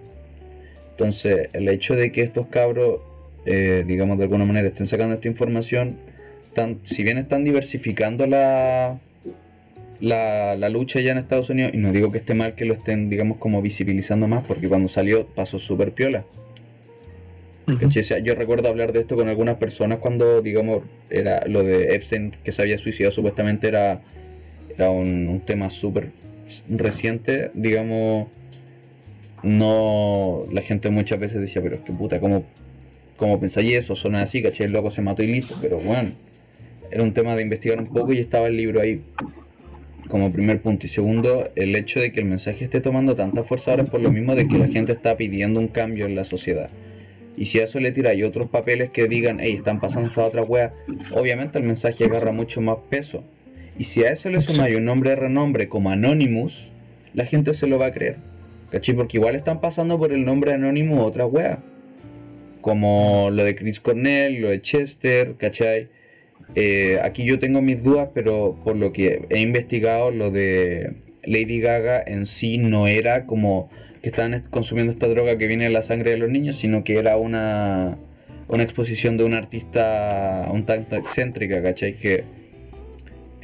Entonces, el hecho de que estos cabros, eh, digamos de alguna manera, estén sacando esta información, están, si bien están diversificando la, la, la lucha ya en Estados Unidos, y no digo que esté mal que lo estén, digamos, como visibilizando más, porque cuando salió pasó súper piola. ¿Cachai? O sea, yo recuerdo hablar de esto con algunas personas cuando, digamos, era lo de Epstein que se había suicidado, supuestamente era, era un, un tema súper reciente, digamos, no, la gente muchas veces decía, pero es que puta, ¿cómo, cómo pensáis eso? Son así, ¿cachai? El loco se mató y listo, pero bueno, era un tema de investigar un poco y estaba el libro ahí como primer punto. Y segundo, el hecho de que el mensaje esté tomando tanta fuerza ahora es por lo mismo de que la gente está pidiendo un cambio en la sociedad. Y si a eso le tiráis otros papeles que digan, hey, están pasando esta otra wea, obviamente el mensaje agarra mucho más peso. Y si a eso le sumáis un nombre de renombre como Anonymous, la gente se lo va a creer. ¿Cachai? Porque igual están pasando por el nombre Anonymous otra wea. Como lo de Chris Cornell, lo de Chester, ¿cachai? Eh, aquí yo tengo mis dudas, pero por lo que he investigado, lo de Lady Gaga en sí no era como que estaban est- consumiendo esta droga que viene de la sangre de los niños, sino que era una, una exposición de una artista un tanto excéntrica, ¿cachai? Que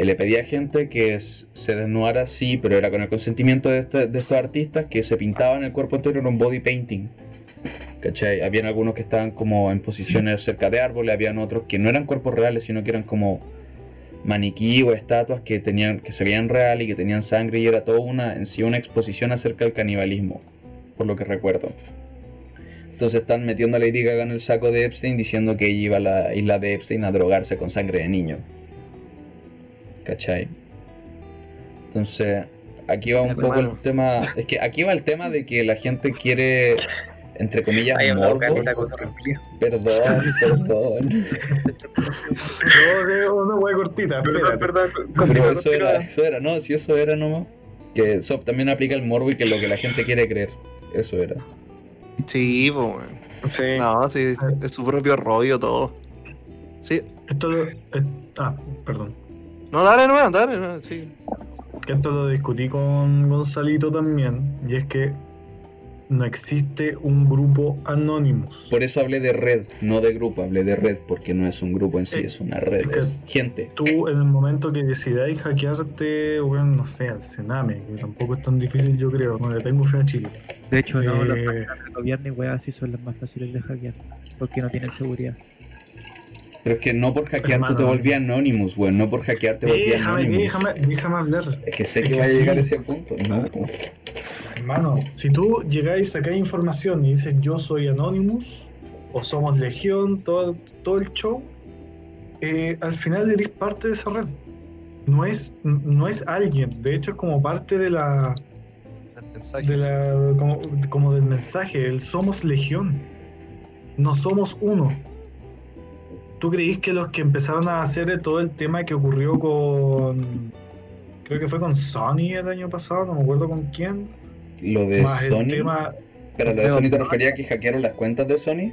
le pedía a gente que se desnudara, sí, pero era con el consentimiento de, este- de estos artistas que se pintaban el cuerpo entero en un body painting. ¿Cachai? Habían algunos que estaban como en posiciones cerca de árboles, habían otros que no eran cuerpos reales, sino que eran como maniquí o estatuas que tenían que se veían real y que tenían sangre y era toda una en sí una exposición acerca del canibalismo, por lo que recuerdo. Entonces están metiendo a Lady Gaga en el saco de Epstein diciendo que ella iba a la isla de Epstein a drogarse con sangre de niño. ¿Cachai? Entonces, aquí va un poco el tema. Es que aquí va el tema de que la gente quiere, entre comillas, morbo. Perdón, perdón. Veo una hueá cortita, Perdón, perdón. Pero eso era, eso era, no, si eso era nomás. Que eso también aplica el morbo y que es lo que la gente quiere creer. Eso era. Sí, pues. Sí. No, sí, es su propio rollo todo. Sí. Esto lo. eh, ah, perdón. No, dale, no, dale, no, sí. Que esto lo discutí con Gonzalito también. Y es que no existe un grupo Anonymous. Por eso hablé de red, no de grupo, hablé de red, porque no es un grupo en sí, es una red, Es que- es gente. Tú, en el momento que decidáis hackearte, bueno, no sé, al Sename, que tampoco es tan difícil, yo creo. No le tengo fe a Chile. De hecho, no, las Eh, páginas del gobierno y weas así son las más fáciles de hackear. Porque no tienen seguridad. Pero es que no por hackear tú te volvías Anonymous, weón, no por hackear te volvías déjame, Anonymous. déjame, déjame hablar. Es que sé Es que que va a llegar a ese punto, ¿no? Hermano, si tú llegáis, sacáis información y dices yo soy Anonymous o somos Legión, todo, todo el show, eh, al final eres parte de esa red. No es, no es alguien, de hecho es como parte de la, de la como, como del mensaje, el somos Legión, no somos uno. ¿Tú creís que los que empezaron a hacer todo el tema que ocurrió con, creo que fue con Sony el año pasado, no me acuerdo con quién, Lo de más el Sony. tema Pero lo de Sony te refería a que hackearon las cuentas de Sony.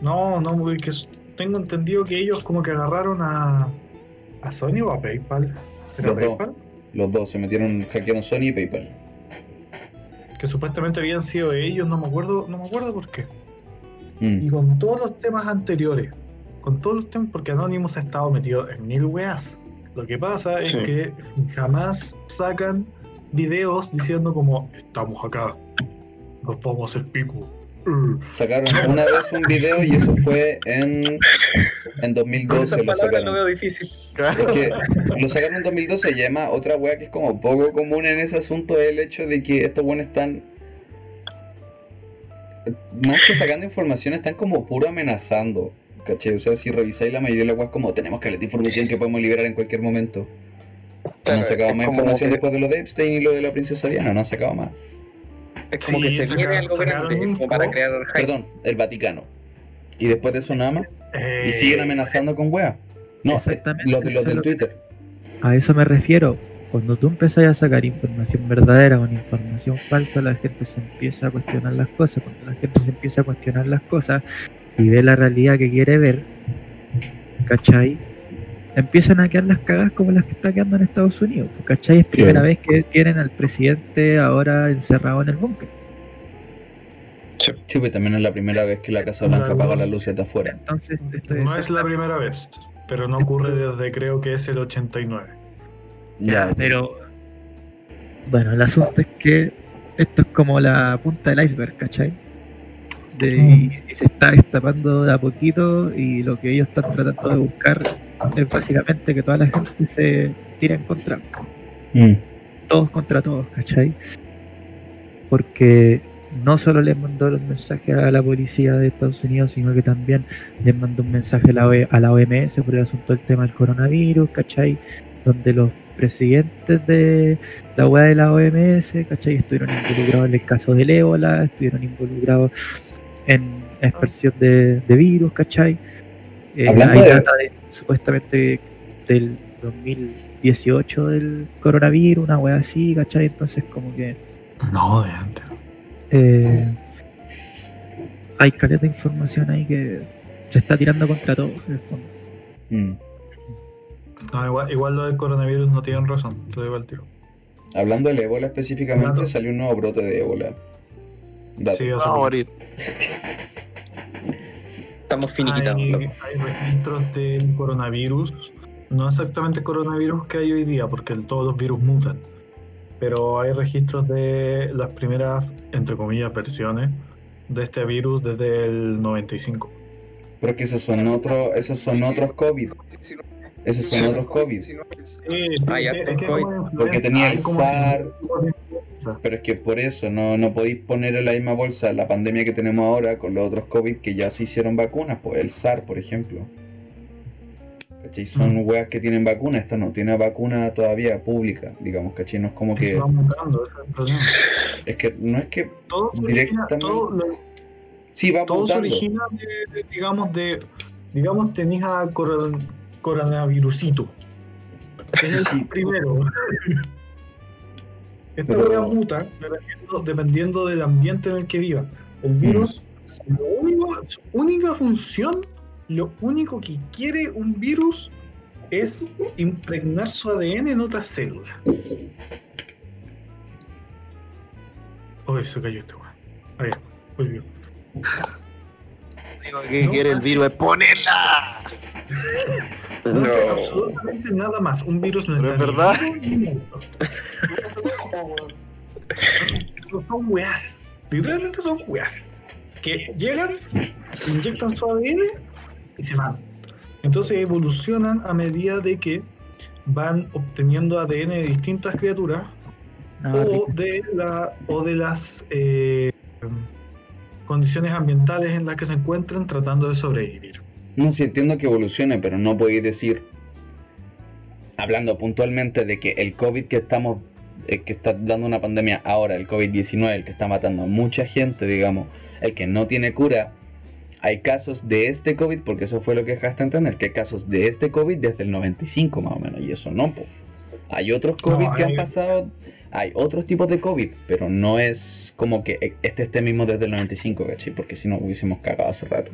No, no, porque tengo entendido que ellos como que agarraron a, a Sony o a PayPal. ¿Era Los dos. PayPal? Los dos se metieron, hackearon Sony y PayPal. Que supuestamente habían sido ellos, no me acuerdo, no me acuerdo por qué. Mm. Y con todos los temas anteriores, con todos los temas, porque Anonymous ha estado metido en mil weas. Lo que pasa es Sí. que jamás sacan videos diciendo como estamos acá, nos vamos a hacer pico. Sacaron una vez un video y eso fue en, en Con 2012 esas lo palabras lo sacaron. veo difícil. Es que lo sacaron en 2012 y además otra wea que es como poco común en ese asunto es el hecho de que estos buenos están más que sacando información están como puro amenazando ¿cachai? O sea, si revisáis la mayoría de las weas como tenemos caleta de información que podemos liberar en cualquier momento no Claro, sacado es más información que- después de lo de Epstein y lo de la princesa Diana, no han sacado más Es como Sí, que se viene algo grande, como para crear hype. Perdón, el Vaticano y después de eso nada más eh, y siguen amenazando con weas no, eh, Exactamente, los de los es del lo que- Twitter A eso me refiero. Cuando tú empiezas a sacar información verdadera o información falsa, la gente se empieza a cuestionar las cosas. Cuando la gente se empieza a cuestionar las cosas y ve la realidad que quiere ver, ¿cachai? Empiezan a quedar las cagas como las que está quedando en Estados Unidos. ¿Cachai? Es primera Claro. vez que tienen al presidente ahora encerrado en el búnker. sí, pues también es la primera vez que la Casa Blanca apaga las luces de afuera Entonces, esto No es la primera vez, pero no ocurre desde creo que es el 89. Ya, pero. Bueno, el asunto es que esto es como la punta del iceberg, ¿cachai? De, y, y se está destapando de a poquito y lo que ellos están tratando de buscar es básicamente que toda la gente se tire en contra. Mm. Todos contra todos, ¿cachai? Porque no solo les mandó los mensajes a la policía de Estados Unidos, sino que también les mandó un mensaje a la, OE a la OMS por el asunto del tema del coronavirus, ¿cachai? Donde los presidentes de la weá de la OMS, ¿cachai? Estuvieron involucrados en el caso del ébola, estuvieron involucrados en expresión de, de virus, ¿cachai? Eh, Hablando hay de- data de, supuestamente del 2018 del coronavirus, una weá así, ¿cachai? Entonces como que No, de antes. eh, hay caleta de información ahí que se está tirando contra todos. en el fondo. Mm. No, igual, igual lo del coronavirus no tienen razón, te digo al tiro. Hablando del ébola específicamente, salió un nuevo brote de ébola. Sí, a morir. Estamos finiquitados. hay, registros del coronavirus, no exactamente coronavirus que hay hoy día, porque el- todos los virus mutan, pero hay registros de las primeras, entre comillas, versiones de este virus desde el 95. Pero que esos son otros, esos son otros COVID. Esos son Sí. otros COVID. Ah, ya, es que COVID. Porque tenía el hay Pero es que por eso no, no podéis poner en la misma bolsa la pandemia que tenemos ahora con los otros COVID que ya se hicieron vacunas, pues el SAR, por ejemplo. ¿cachai? Son Mm. weas que tienen vacuna, esta no tiene vacuna todavía pública, digamos, ¿cachai? No es como que. Mutando, es el que no es que. Todo se origina, Directamente- todo, lo- Sí, va todo se origina de, de- digamos, de, digamos, tenés a coron- coronavirusito. Es el Sí. primero. Esta Pero- hueá muta dependiendo, dependiendo del ambiente en el que viva. El virus, lo único- su única función, lo único que quiere un virus es impregnar su ADN en otras células. Oh, se cayó este weón. Ahí, volvió. Lo que No, quiere el virus es ponerla. No, hace No. absolutamente nada más. Un virus no está es verdad. Son weas. Literalmente son weas. Que llegan, inyectan su ADN y se van. Entonces evolucionan a medida de que van obteniendo ADN de distintas criaturas Ah, o de, la, o de las eh, condiciones ambientales en las que se encuentran tratando de sobrevivir. No sé, entiendo que evolucione, pero no podéis decir, hablando puntualmente de que el COVID que estamos, el que está dando una pandemia ahora, el COVID-19, el que está matando a mucha gente, digamos, el que no tiene cura, hay casos de este COVID, porque eso fue lo que dejaste entender, que hay casos de este COVID desde el 95 más o menos, y eso no, po. Hay otros COVID No, que han pasado, hay otros tipos de COVID, pero no es como que este esté mismo desde el 95, ¿cachai? Porque si no hubiésemos cagado hace rato.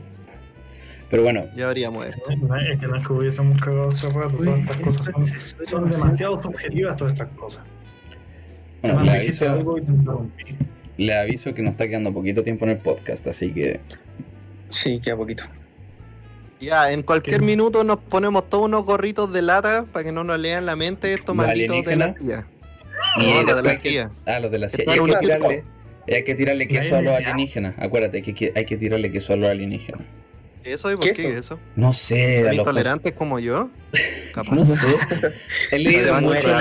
Pero bueno, Ya habría muerto. Es que no es que hubiésemos cagado hace rato, todas estas cosas son, son demasiado subjetivas todas estas cosas. bueno, le aviso, algo y te interrumpí. le aviso que nos está quedando poquito tiempo en el podcast, así que Sí, queda poquito. Ya, en cualquier ¿Qué? minuto nos ponemos todos unos gorritos de lata para que no nos lean la mente estos ¿Los malditos de la? CIA. Y No, los de la CIA. Ah, los de la CIA. Hay que tirarle, y hay que tirarle queso a los alienígenas. Acuérdate que hay que, hay que tirarle queso a los alienígenas. ¿Eso y por ¿Qué qué eso? No sé, ¿Son los intolerantes como yo? Capaz. No sé. He leído Se en van muchos a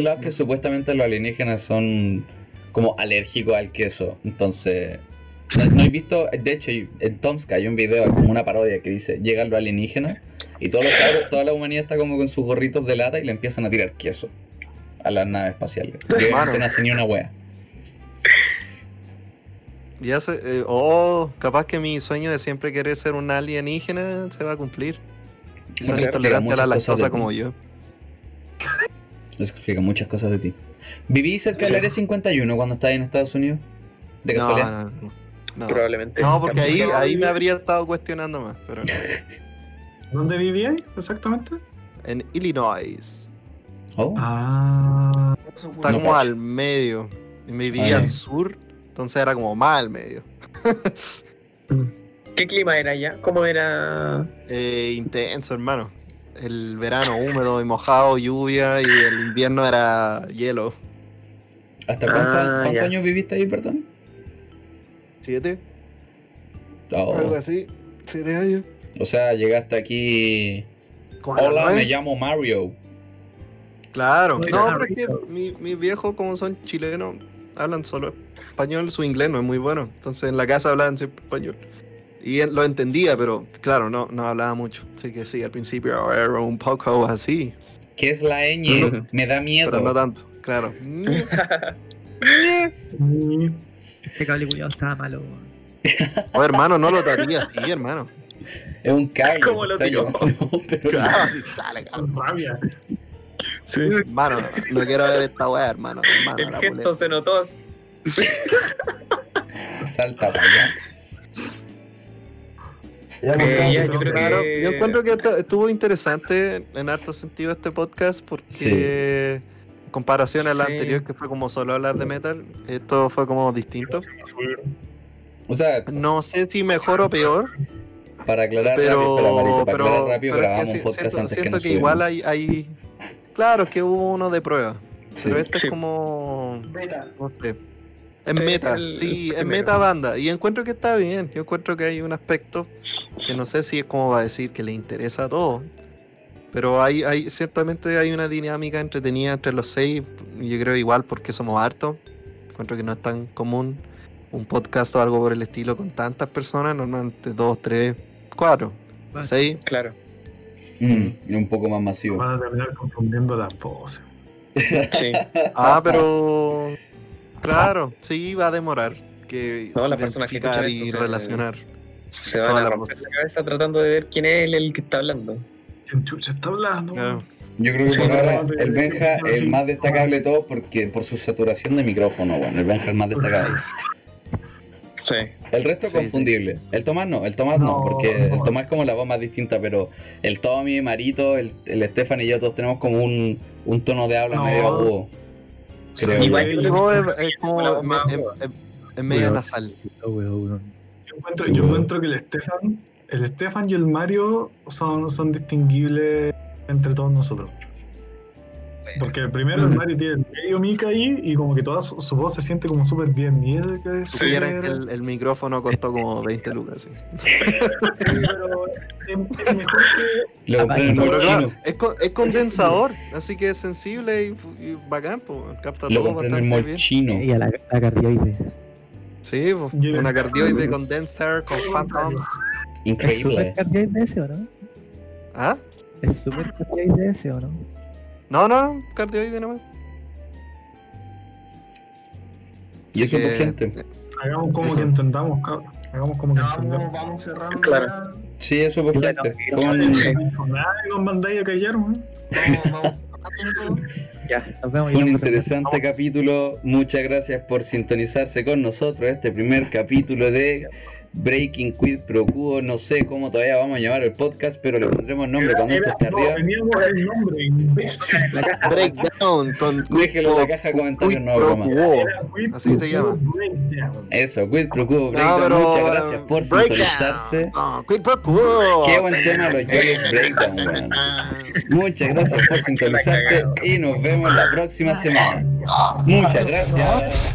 lados, que supuestamente los alienígenas son como alérgicos al queso. Entonces, no, no he visto, de hecho, en Tomsk hay un video como una parodia que dice, llegan los alienígenas y todos los cabros- toda la humanidad está como con sus gorritos de lata y le empiezan a tirar queso a las naves espaciales. Y obviamente Hermano. no hacen ni una wea. Ya se, eh, oh, capaz que mi sueño de siempre querer ser un alienígena se va a cumplir. Explica intolerantes a la lactosa como yo. Eso explica muchas cosas de ti. ¿Viví cerca Sí. del Área 51 cuando estabas en Estados Unidos? ¿De No, casualidad? no, no. No, Probablemente. No, porque ahí, ahí me habría estado cuestionando más, pero no. ¿Dónde vivíais exactamente? En Illinois. Oh, Ah, Está No como cacho. al medio. Y me vivía al sur, entonces era como más al medio. ¿Qué clima era allá? ¿Cómo era? Eh, intenso, hermano. El verano húmedo y mojado, lluvia, y el invierno era hielo. ¿Hasta cuántos, Ah, cuántos años viviste ahí, perdón? ¿Siete? Oh, Algo así. ¿Siete años? O sea, llegaste aquí. Hola, me llamo Mario. Claro. No, pero es que mi- mis viejos, como son chilenos, hablan solo español. Su inglés no es muy bueno. Entonces en la casa hablaban siempre español. Y él lo entendía, pero claro, no, no hablaba mucho. Así que sí, al principio era un poco así. ¿Qué es la ñ? Me da miedo. Pero no tanto, claro. Este cable culiado estaba malo. Oh, hermano, no lo taría así, hermano. Es un cable. ¿Cómo lo tiró? llevando, pero no. Claro, así sale, cabrón. rabia. Sí. Hermano, no quiero ver esta weá, hermano. hermano El la gesto boleta. se notó. Salta para allá. Eh, ya, yo creo Claro, que- yo encuentro que estuvo interesante en harto sentido este podcast porque Sí. en comparación al Sí. anterior que fue como solo hablar de metal, esto fue como distinto. O sea, No sé si mejor o peor, para aclarar pero, rápido, para pero, aclarar rápido, pero es que grabamos un si- podcast siento, antes que siento que igual hay, hay, claro es que hubo uno de prueba, Sí. pero este Sí. es como, Beta. no sé, es Es meta, el sí, es primero. meta banda y encuentro que está bien, yo encuentro que hay un aspecto que no sé si es como va a decir que le interesa a todos, pero hay, hay ciertamente hay una dinámica entretenida entre los seis, y yo creo igual porque somos hartos, encuentro que no es tan común un podcast o algo por el estilo con tantas personas, normalmente dos, tres, cuatro, Vale. seis, Claro. Mm, un poco más masivo. Van a terminar confundiendo las. Sí. Ah, pero. Claro, sí, va a demorar. Que No, las personas que y esto relacionar. Se van a la romper la cabeza tratando de ver quién es el, el que está hablando. ¿Quién chucha está hablando? Claro. Yo creo que Sí, por ahora el Benja es el más destacable de todos porque por su saturación de micrófono, bueno, el Benja es el más destacable. Sí. El resto es Sí, sí. confundible. El Tomás no, el Tomás no, No, porque no. el Tomás es como la voz más distinta, pero el Tommy, Marito, el, el Estefan y yo todos tenemos como un, un tono de habla No. medio agudo. Creo Igual es, como. voz me- más es- aguda. es- es media Weón. nasal. Oh, weón. Yo encuentro, yo encuentro que el Estefan, el Estefan y el Mario son, son distinguibles entre todos nosotros. Porque primero el Mario tiene medio mica ahí y como que toda su, su voz se siente como súper bien. Y él que es Supieran súper- que el, el micrófono costó como 20 lucas. sí. Sí, pero es, es mejor que. Lo el Pero claro, es, es condensador, así que es sensible y, y bacán, pues, capta Lo todo bastante bien. chino. Y a la, la cardioide. Sí, pues, una cardioide condenser con phantoms. ¿Es Increíble. super cardioide ese o no? ¿Ah? ¿Es super cardioide ese o no? No, no, no, cardioide nomás. Y eso Que- por gente. Hagamos como Eso. que entendamos, cabrón. Hagamos como que Vamos, entendemos. vamos cerrando. Claro. ya. Sí, eso por Bueno, gente. y- Fue un- Sí. Nadie nos mandáis a callar, ¿no? Vamos, vamos. Ya, nos vemos. Fue un interesante capítulo. Muchas gracias por sintonizarse con nosotros. Este primer capítulo de Breaking Quid Pro Quo. No sé cómo todavía vamos a llamar el podcast, pero le pondremos nombre cuando esto esté no, arriba. teníamos el nombre, imbécil. Breakdown con Déjelo en la caja de comentarios, no broma. Así se llama. Eso, Quid Pro Quo No, Breakdown. pero, Muchas gracias por sintonizarse. No, Quid Pro Quo. Qué buen tema los Joyous Breakdown, weón. Muchas gracias por sintonizarse y nos vemos la próxima semana. Muchas gracias.